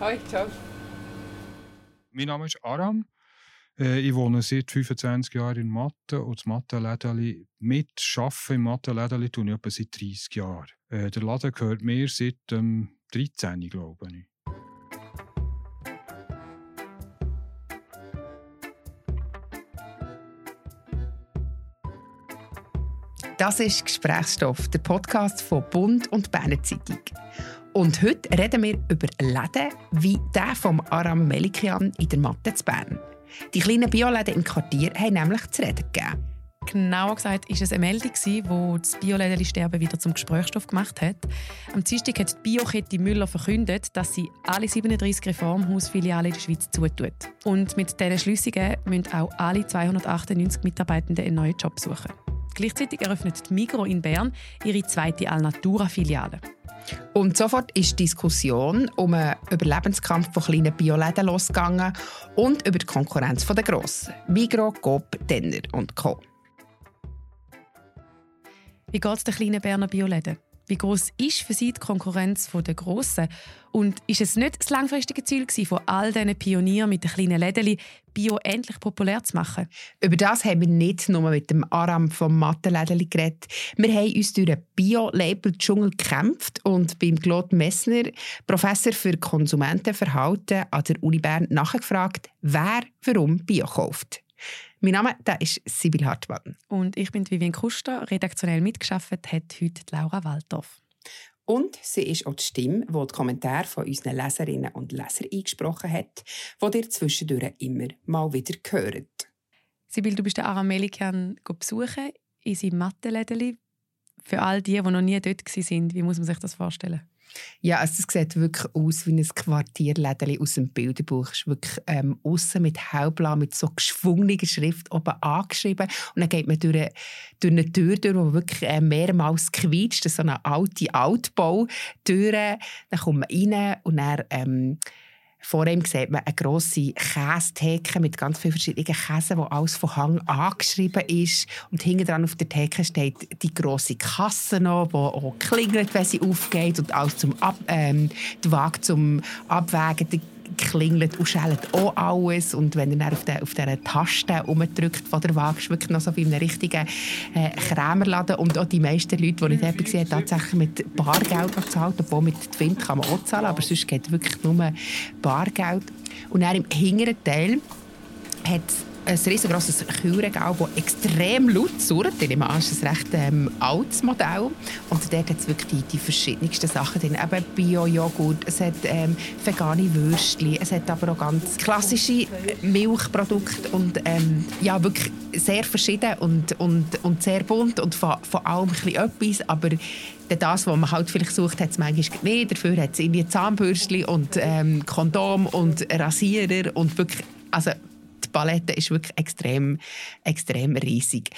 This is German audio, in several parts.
Hi, ciao. Mein Name ist Aram. Äh, ich wohne seit 25 Jahren in Mathe und das Mathe-Lädeli mit Arbeiten im Mathe-Lädeli tue ich etwa seit 30 Jahren. Äh, der Laden gehört mir seit ähm, 13, glaube ich. Das ist Gesprächsstoff, der Podcast von Bund und Berner Zeitung. Und heute reden wir über Läden wie der vom Aram Melikian in der Mathe zu Bern. Die kleinen Bioläden im Quartier haben nämlich zu reden gegeben. Genauer gesagt war es eine Meldung, die das Bioläden-Sterben wieder zum Gesprächsstoff gemacht hat. Am Dienstag hat die Biokette Müller verkündet, dass sie alle 37 Reformhausfilialen in der Schweiz zutut. Und mit diesen Schliessungen müssen auch alle 298 Mitarbeitenden einen neuen Job suchen. Gleichzeitig eröffnet die Migro in Bern ihre zweite Alnatura-Filiale. Und sofort ist die Diskussion um einen Überlebenskampf von kleinen Bioläden losgegangen und über die Konkurrenz der Grossen. Migro, Coop, Denner und Co. Wie geht es den kleinen Berner Bioläden? Wie groß ist für Sie die Konkurrenz der Grossen? Und ist es nicht das langfristige Ziel von all diesen Pionieren mit den kleinen Läden, Bio endlich populär zu machen? Über das haben wir nicht nur mit dem Aram vom Mattenlädeli geredet. Wir haben uns durch den Bio-Label-Dschungel gekämpft und beim Claude Messner, Professor für Konsumentenverhalten an der Uni Bern, nachgefragt, wer warum Bio kauft. Mein Name der ist Sibyl Hartmann. Und ich bin Vivian Kuster. Redaktionell mitgeschafft hat heute Laura Waldorf. Und sie ist auch die Stimme, die die Kommentare von unseren Leserinnen und Lesern eingesprochen hat, die ihr zwischendurch immer mal wieder hört. Sibyl, du bist den Aramelikan besuchen in seinem Mattenlädeli. Für all die, die noch nie dort waren, wie muss man sich das vorstellen? Ja, also es sieht wirklich aus wie ein Quartierlädeli aus dem Bilderbuch. Es ist wirklich ähm, außen mit hellblau, mit so geschwungener Schrift oben angeschrieben. Und dann geht man durch, eine, durch eine Tür durch, die wirklich äh, mehrmals quietscht. Das ist so eine alte Altbautür. Dann kommt man rein und. Ähm, vor ihm sieht man eine grosse Käsetheke mit ganz vielen verschiedenen Käsen, wo alles von Hang angeschrieben ist. Und hinten dran auf der Theke steht die grosse Kasse noch, die auch klingelt, wenn sie aufgeht und alles zum Ab ähm, die Waage zum Abwägen klingelt und schellt auch alles. Und wenn er dann auf, der, auf dieser Taste umdrückt von der Waage, wirklich noch so wie in einem richtigen äh, Krämerladen. Und auch die meisten Leute, die ich dort war, haben tatsächlich mit Bargeld gezahlt. Obwohl mit Twint kann man auch zahlen, aber sonst geht wirklich nur Bargeld. Und dann im hinteren Teil hat ein riesengroßes Kühlregal, das extrem laut surrt. Ich nehme an, es ist ein recht ähm, altes Modell. Und dort hat es wirklich die, die verschiedensten Sachen drin. Eben Bio-Joghurt, es hat ähm, vegane Würstchen, es hat aber auch ganz klassische Milchprodukte und ähm, ja, wirklich sehr verschieden und, und, und sehr bunt und von, allem ein etwas, aber das, was man halt vielleicht sucht, hat es manchmal nicht. Dafür hat es irgendwie Zahnbürstchen und ähm, Kondom und Rasierer und wirklich, also Palette ist wirklich extrem, extrem riesig.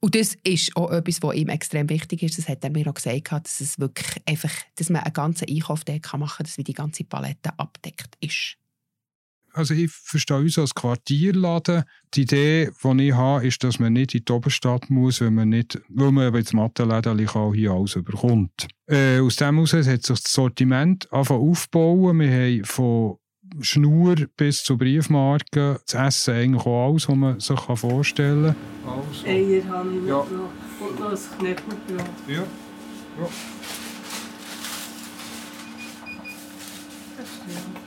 Und das ist auch etwas, was ihm extrem wichtig ist. Das hat er mir auch gesagt, dass, es wirklich einfach, dass man einen ganzen Einkauf machen kann, dass wie die ganze Palette abdeckt ist. Also ich verstehe uns als Quartierladen. Die Idee, die ich habe, ist, dass man nicht in die Oberstadt muss, weil man, nicht, weil man jetzt Mattenläden hier alles überkommt. Äh, aus dem heraus hat sich das Sortiment aufbauen. Wir haben von Schnur bis zu Briefmarken, das Essen eigentlich auch alles, was man sich vorstellen kann. Also. Eier habe ich ja. noch und noch ein Knäppelbrot. Ja. ja.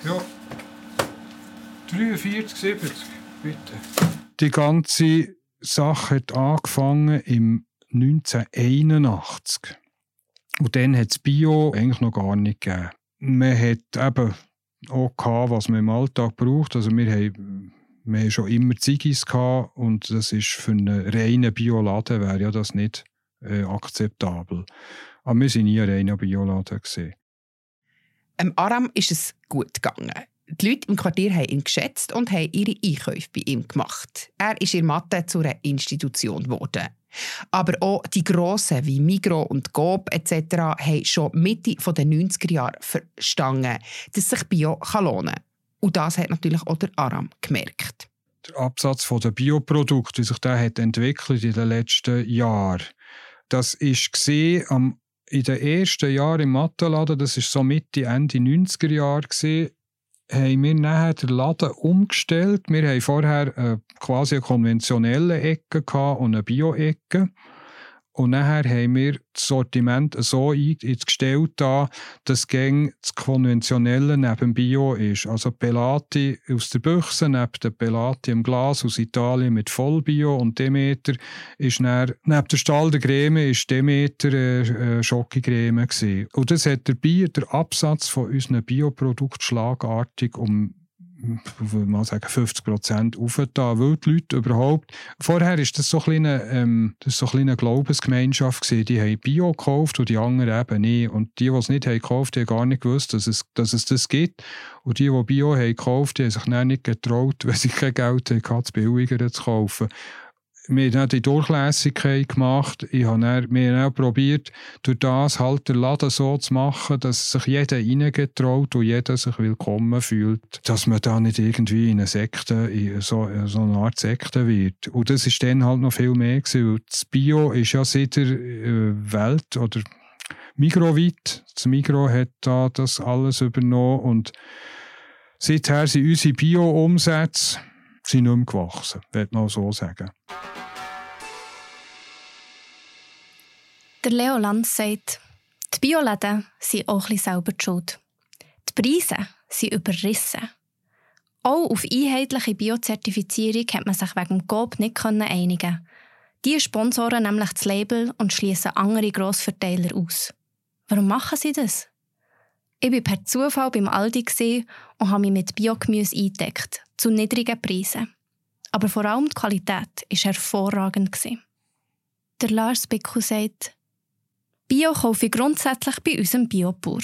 Ja. 43, 70, bitte. Die ganze Sache hat angefangen im 1981. Und dann hat es Bio eigentlich noch gar nicht gegeben. Man hat eben auch gehabt, was man im Alltag braucht. Also wir haben, wir haben schon immer Ziggis und das ist für einen reinen Bioladen wäre ja das nicht äh, akzeptabel. Aber wir sind nie ein reiner Bioladen. Am Aram ist es gut gegangen. Die Leute im Quartier haben ihn geschätzt und haben ihre Einkäufe bei ihm gemacht. Er ist in Mathe zu einer Institution geworden. Aber auch die Grossen wie Migro und Coop etc. haben schon Mitte der 90er Jahre verstanden, dass sich Bio lohnen kann. Und das hat natürlich auch der Aram gemerkt. Der Absatz der Bioprodukte, wie sich der hat entwickelt in den letzten Jahren, das gesehen am in den ersten Jahren im Mattenladen, das ist so Mitte, Ende 90er Jahre haben wir nachher den Laden umgestellt. Wir haben vorher äh, quasi eine konventionelle Ecke und eine Bio-Ecke. Und nachher haben wir das Sortiment so eingestellt, da, dass gäng das Konventionelle neben Bio ist. Also Pelati aus der Büchse neben der Pelati im Glas aus Italien mit Vollbio und Demeter ist dann, neben der Stall der Creme ist Demeter äh, äh, Schokocreme gewesen. Und das hat der Bier, der Absatz von unseren Bioprodukten schlagartig um mal sagen, 50 Prozent aufgetan, weil die Leute überhaupt, vorher ist das so ein kleine, ähm, das so eine Glaubensgemeinschaft gewesen, die haben Bio gekauft und die anderen eben nicht. Und die, die es nicht haben gekauft, die haben gar nicht gewusst, dass es, dass es das gibt. Und die, die Bio haben gekauft, die haben sich dann nicht getraut, weil sie kein Geld hatten, das billiger zu kaufen wir haben die Durchlässigkeit gemacht. Ich habe dann, wir haben auch probiert, durch das halt den Laden so zu machen, dass sich jeder reingetraut und jeder sich willkommen fühlt. Dass man da nicht irgendwie in eine Sekte, in so, so eine Art Sekte wird. Und das ist dann halt noch viel mehr gewesen. Das Bio ist ja seit der äh, Welt oder Migroweit. Das Migro hat da das alles übernommen und seither sind unsere Bio-Umsätze sind nicht mehr gewachsen, würde man so sagen. Der Leo Lanz sagt, die Bioläden sind auch ein selber die schuld. Die Preise sind überrissen. Auch auf einheitliche Biozertifizierung hat man sich wegen dem GOB nicht einigen Die sponsoren nämlich das Label und schließen andere Grossverteiler aus. Warum machen sie das? Ich war per Zufall beim Aldi und habe mich mit Biogemüse eingedeckt, zu niedrigen Preisen. Aber vor allem die Qualität war hervorragend. Der Lars Bickel sagt, Bio kaufe ich grundsätzlich bei unserem Biobauer.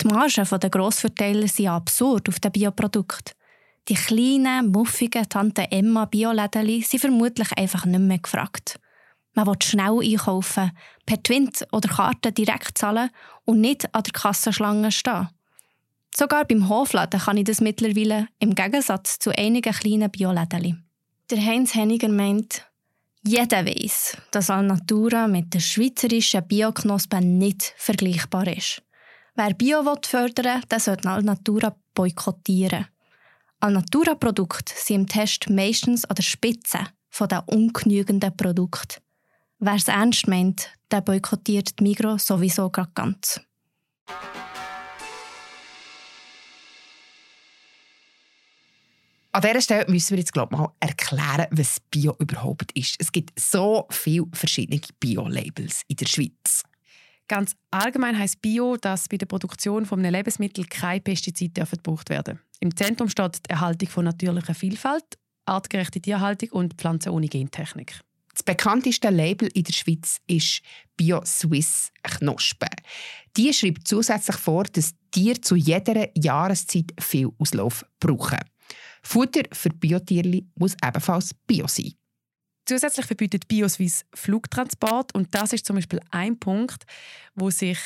Die Margen der Grossverteiler sind absurd auf den Bioprodukten. Die kleinen, muffigen Tante Emma Bioläden sind vermutlich einfach nicht mehr gefragt. Man will schnell einkaufen, per Twint oder Karte direkt zahlen und nicht an der Kassenschlange stehen. Sogar beim Hofladen kann ich das mittlerweile im Gegensatz zu einigen kleinen Bioläden. Der Heinz Henniger meint, jeder weiß, dass Alnatura mit der schweizerischen Bioknospe nicht vergleichbar ist. Wer Bio fördern will, sollte Alnatura boykottieren. Alnatura-Produkte sind im Test meistens an der Spitze der ungenügenden Produkte. Wer es ernst meint, der boykottiert die Migro sowieso gerade ganz. An dieser Stelle müssen wir jetzt glaub, mal erklären, was Bio überhaupt ist. Es gibt so viele verschiedene Bio-Labels in der Schweiz. Ganz allgemein heißt Bio, dass bei der Produktion von einem Lebensmittel keine Pestizide gebraucht werden Im Zentrum steht die Erhaltung von natürlicher Vielfalt, artgerechte Tierhaltung und Pflanzen ohne Gentechnik. Das bekannteste Label in der Schweiz ist Bio Swiss Knospe. Die schreibt zusätzlich vor, dass Tiere zu jeder Jahreszeit viel Auslauf brauchen. Futter für Biotierli muss ebenfalls Bio sein. Zusätzlich verbietet BioSwiss Flugtransport und das ist zum Beispiel ein Punkt, wo sich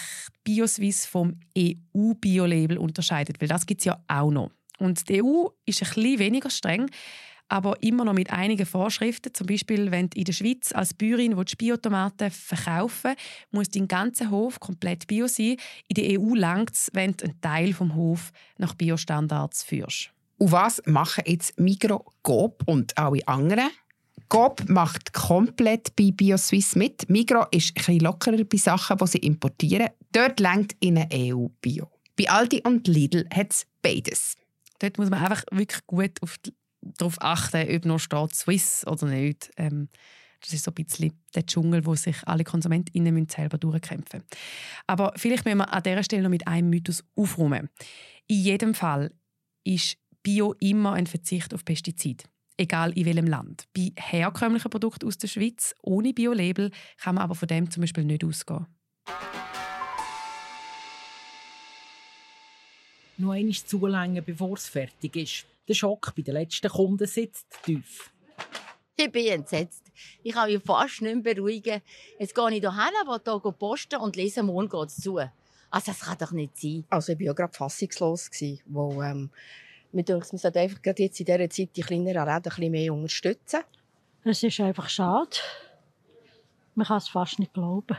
BioSwiss vom EU-Bio-Label unterscheidet, weil das gibt es ja auch noch. Und die EU ist ein bisschen weniger streng aber immer noch mit einigen Vorschriften. Zum Beispiel, wenn du in der Schweiz als Bäuerin Biotomaten verkaufen muss dein ganzer Hof komplett bio sein. In der EU langt es, wenn du einen Teil vom Hof nach Biostandards führst. Und was machen jetzt Migro, Coop und alle anderen? Coop macht komplett bei BioSwiss mit. Migro ist ein bisschen lockerer bei Sachen, die sie importieren. Dort längt in eine EU-Bio. Bei Aldi und Lidl hat es beides. Dort muss man einfach wirklich gut auf die darauf achten, ob noch steht Swiss oder nicht. Ähm, das ist so ein bisschen der Dschungel, wo sich alle KonsumentInnen selber durchkämpfen müssen. Aber vielleicht müssen wir an dieser Stelle noch mit einem Mythos aufräumen. In jedem Fall ist Bio immer ein Verzicht auf Pestizide. Egal in welchem Land. Bei herkömmlichen Produkten aus der Schweiz ohne Bio-Label kann man aber von dem zum Beispiel nicht ausgehen. Noch einmal zulängen, bevor es fertig ist. Der Schock bei den letzten Kunden sitzt tief. Ich bin entsetzt. Ich kann mich fast nicht mehr beruhigen. Jetzt gehe ich hierher, will hier posten und lese, morgen geht es zu. Also das kann doch nicht sein. Also ich war ja gerade fassungslos. Wo, ähm, mir denkt, man sollte einfach gerade jetzt in dieser Zeit die kleineren Läden ein bisschen mehr unterstützen. Es ist einfach schade. Man kann es fast nicht glauben.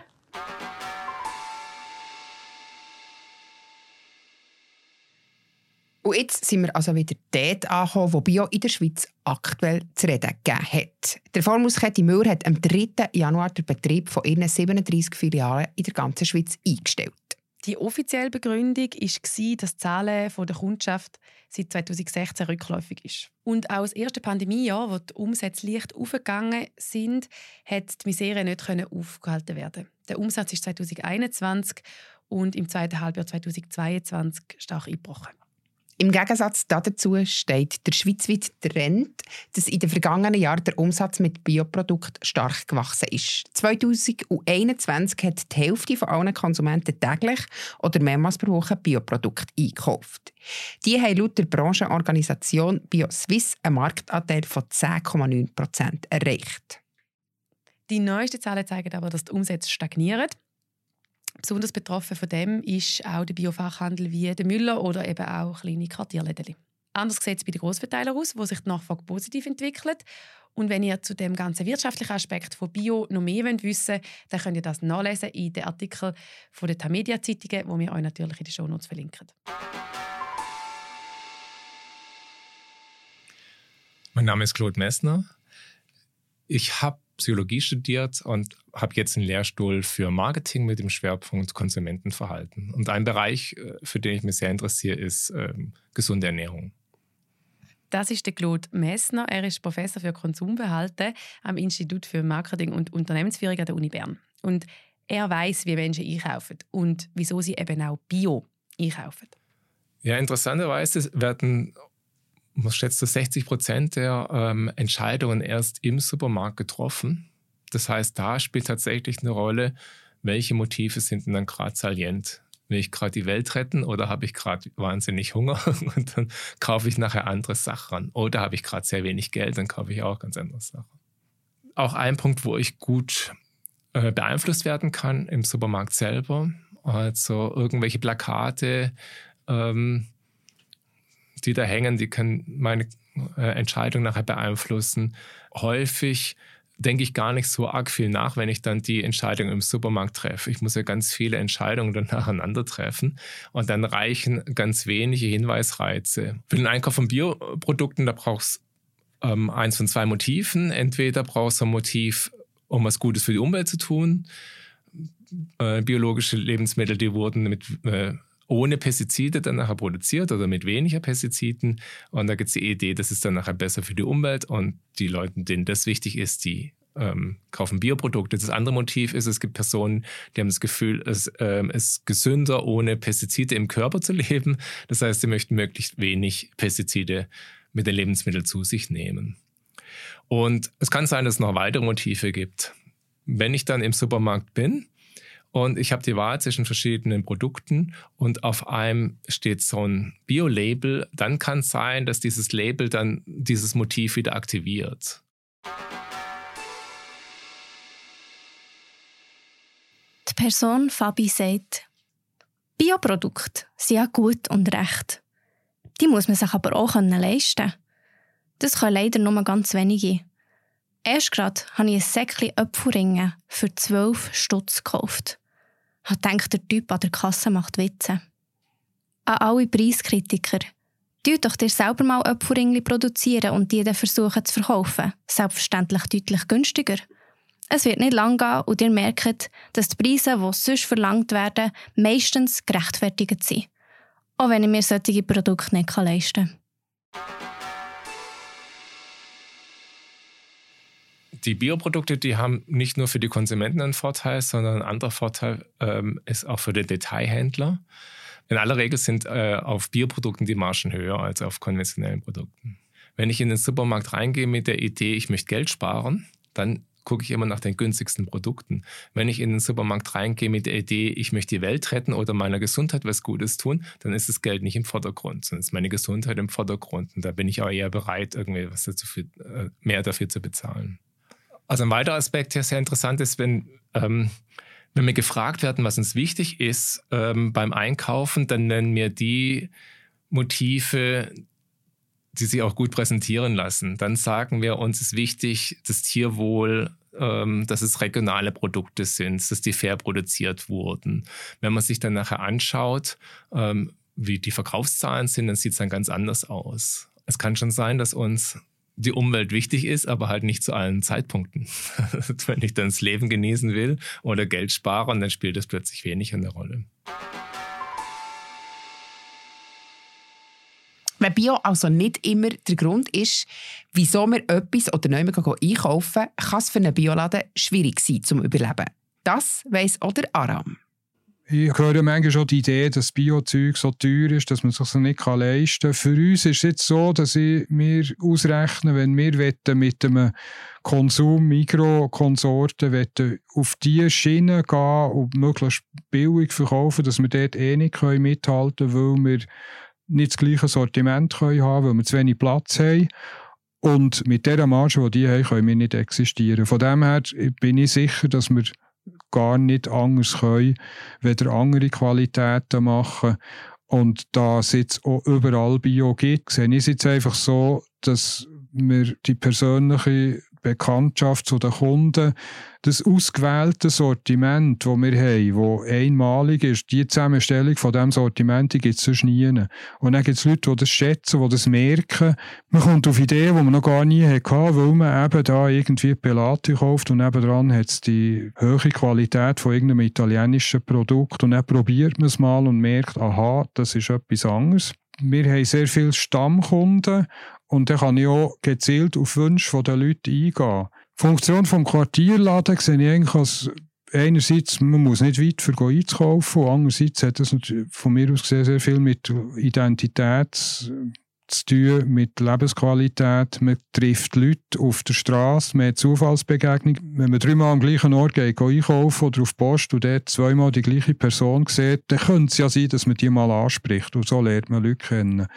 Und jetzt sind wir also wieder dort angekommen, wo Bio in der Schweiz aktuell zu reden gegeben hat. Der Vormuskette Müller hat am 3. Januar den Betrieb von ihren 37 Filialen in der ganzen Schweiz eingestellt. Die offizielle Begründung war, dass die Zahlen der Kundschaft seit 2016 rückläufig ist. Und auch das erste Pandemiejahr, wo die Umsätze leicht aufgegangen sind, hat die Misere nicht aufgehalten werden. Der Umsatz ist 2021 und im zweiten Halbjahr 2022 stark eingebrochen. Im Gegensatz dazu steht der schweizweite Trend, dass in den vergangenen Jahren der Umsatz mit Bioprodukten stark gewachsen ist. 2021 hat die Hälfte von allen Konsumenten täglich oder mehrmals pro Woche Bioprodukte eingekauft. Die haben laut der Branchenorganisation BioSwiss einen Marktanteil von 10,9 Prozent erreicht. Die neuesten Zahlen zeigen aber, dass die Umsätze stagnieren. Besonders betroffen von dem ist auch der Biofachhandel wie der Müller oder eben auch kleine Quartierläden. Anders sieht es bei den Grossverteilern aus, wo sich die Nachfrage positiv entwickelt. Und wenn ihr zu dem ganzen wirtschaftlichen Aspekt von Bio noch mehr wissen wollt, dann könnt ihr das nachlesen in den Artikeln von der Tamedia Zeitungen, wo wir euch natürlich in den Shownotes verlinken. Mein Name ist Claude Messner. Ich habe Psychologie studiert und habe jetzt einen Lehrstuhl für Marketing mit dem Schwerpunkt Konsumentenverhalten. Und ein Bereich, äh, für den ich mich sehr interessiere, ist ähm, gesunde Ernährung. Das ist der Claude Messner. Er ist Professor für Konsumverhalten am Institut für Marketing und Unternehmensführung an der Uni Bern. Und er weiß, wie Menschen einkaufen und wieso sie eben auch Bio einkaufen. Ja, interessanterweise werden man schätzt, dass 60 Prozent der ähm, Entscheidungen erst im Supermarkt getroffen. Das heißt, da spielt tatsächlich eine Rolle, welche Motive sind denn dann gerade salient. Will ich gerade die Welt retten oder habe ich gerade wahnsinnig Hunger und dann kaufe ich nachher andere Sachen Oder habe ich gerade sehr wenig Geld, dann kaufe ich auch ganz andere Sachen. Auch ein Punkt, wo ich gut äh, beeinflusst werden kann im Supermarkt selber. Also irgendwelche Plakate, ähm, die da hängen, die können meine äh, Entscheidung nachher beeinflussen. Häufig denke ich gar nicht so arg viel nach, wenn ich dann die Entscheidung im Supermarkt treffe. Ich muss ja ganz viele Entscheidungen dann nacheinander treffen und dann reichen ganz wenige Hinweisreize. Für den Einkauf von Bioprodukten, da brauchst du ähm, eins von zwei Motiven. Entweder brauchst du ein Motiv, um was Gutes für die Umwelt zu tun. Äh, biologische Lebensmittel, die wurden mit äh, ohne Pestizide dann nachher produziert oder mit weniger Pestiziden. Und da gibt es die Idee, das ist dann nachher besser für die Umwelt und die Leute, denen das wichtig ist, die ähm, kaufen Bioprodukte. Das andere Motiv ist, es gibt Personen, die haben das Gefühl, es ähm, ist gesünder, ohne Pestizide im Körper zu leben. Das heißt, sie möchten möglichst wenig Pestizide mit den Lebensmitteln zu sich nehmen. Und es kann sein, dass es noch weitere Motive gibt. Wenn ich dann im Supermarkt bin und ich habe die Wahl zwischen verschiedenen Produkten und auf einem steht so ein Bio-Label. Dann kann es sein, dass dieses Label dann dieses Motiv wieder aktiviert. Die Person Fabi sagt, Bioprodukte sind ja gut und recht. Die muss man sich aber auch leisten Das können leider nur ganz wenige. Erst gerade habe ich ein Säckchen Apfelringe für 12 Stutz gekauft hat denkt der Typ an der Kasse macht Witze. An alle Preiskritiker. Tut doch dir selber mal Öpfelringli produzieren und die dann versuchen zu verkaufen. Selbstverständlich deutlich günstiger. Es wird nicht lang gehen und ihr merkt, dass die Preise, die sonst verlangt werden, meistens gerechtfertigt sind. Auch wenn ich mir solche Produkte nicht leisten kann. Die Bioprodukte, die haben nicht nur für die Konsumenten einen Vorteil, sondern ein anderer Vorteil ähm, ist auch für den Detailhändler. In aller Regel sind äh, auf Bioprodukten die Margen höher als auf konventionellen Produkten. Wenn ich in den Supermarkt reingehe mit der Idee, ich möchte Geld sparen, dann gucke ich immer nach den günstigsten Produkten. Wenn ich in den Supermarkt reingehe mit der Idee, ich möchte die Welt retten oder meiner Gesundheit was Gutes tun, dann ist das Geld nicht im Vordergrund, sondern ist meine Gesundheit im Vordergrund. Und da bin ich auch eher bereit, irgendwie was dazu äh, mehr dafür zu bezahlen. Also ein weiterer Aspekt, der sehr interessant ist, wenn, ähm, wenn wir gefragt werden, was uns wichtig ist ähm, beim Einkaufen, dann nennen wir die Motive, die sich auch gut präsentieren lassen. Dann sagen wir, uns ist wichtig, das Tierwohl, ähm, dass es regionale Produkte sind, dass die fair produziert wurden. Wenn man sich dann nachher anschaut, ähm, wie die Verkaufszahlen sind, dann sieht es dann ganz anders aus. Es kann schon sein, dass uns die Umwelt wichtig ist, aber halt nicht zu allen Zeitpunkten. Wenn ich dann das Leben genießen will oder Geld sparen, dann spielt das plötzlich wenig eine Rolle. Wenn Bio also nicht immer der Grund ist, wieso wir etwas oder neu einkaufen, kann es für einen Bioladen schwierig sein zum Überleben. Das weiss auch der Aram. Ich höre manchmal schon die Idee, dass Biozeug so teuer ist, dass man es sich nicht leisten kann. Für uns ist es jetzt so, dass ich mir ausrechne, wenn wir mit einem Konsum Mikrokonsorten auf diese Schiene gehen und möglichst billig verkaufen, dass wir dort eh nicht mithalten können, weil wir nicht das gleiche Sortiment können haben, weil wir zu wenig Platz haben. Und mit dieser Marge, die die haben, können wir nicht existieren. Von dem her bin ich sicher, dass wir gar nicht anders können, weder andere Qualitäten machen. Und da es jetzt auch überall Bio gibt, sehe ich es jetzt einfach so, dass wir die persönliche Bekanntschaft zu den Kunden, das ausgewählte Sortiment, das wir haben, das einmalig ist, die Zusammenstellung von diesem Sortiment gibt es sonst nie. Und dann gibt es Leute, die das schätzen, die das merken. Man kommt auf Ideen, die man noch gar nie hatte, weil man eben da irgendwie Pelati kauft und nebenan hat es die hohe Qualität von irgendeinem italienischen Produkt und dann probiert man es mal und merkt, aha, das ist etwas anderes. Wir haben sehr viele Stammkunden und dann kann ich auch gezielt auf Wünsche der Leute eingehen. Die Funktion des Quartierladen sehe ich eigentlich als einerseits, man muss nicht weit für einzukaufen und andererseits hat das von mir aus gesehen sehr viel mit Identität zu tun mit Lebensqualität. Man trifft Leute auf der Straße, man hat Zufallsbegegnung. Wenn man dreimal am gleichen Ort geht, einkaufen oder auf Post und dort zweimal die gleiche Person sieht, dann könnte es ja sein, dass man die mal anspricht. Und so lernt man Leute kennen.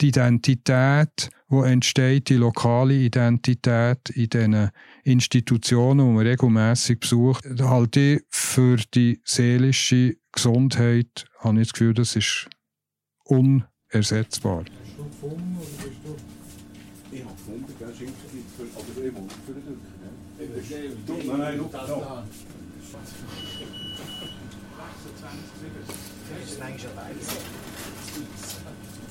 Die Identität, die entsteht, die lokale Identität in diesen Institutionen, die man regelmässig besucht, halte ich für die seelische Gesundheit, habe ich das Gefühl, das ist unersetzbar gefunden oder bist du... Ich habe gefunden, gell, Schinken aber ich muss für den ne? Nein, nein, noch, noch. 26, Das ist eigentlich schon weiß. Wenn es so mal schön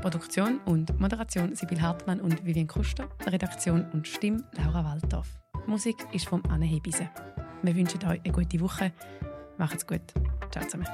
Produktion und Moderation Sibyl Hartmann und Vivian Kuster. Redaktion und Stimme Laura Waldorf. Musik ist von Anne Hebise. Wir wünschen euch eine gute Woche. Macht's gut. Ciao zusammen.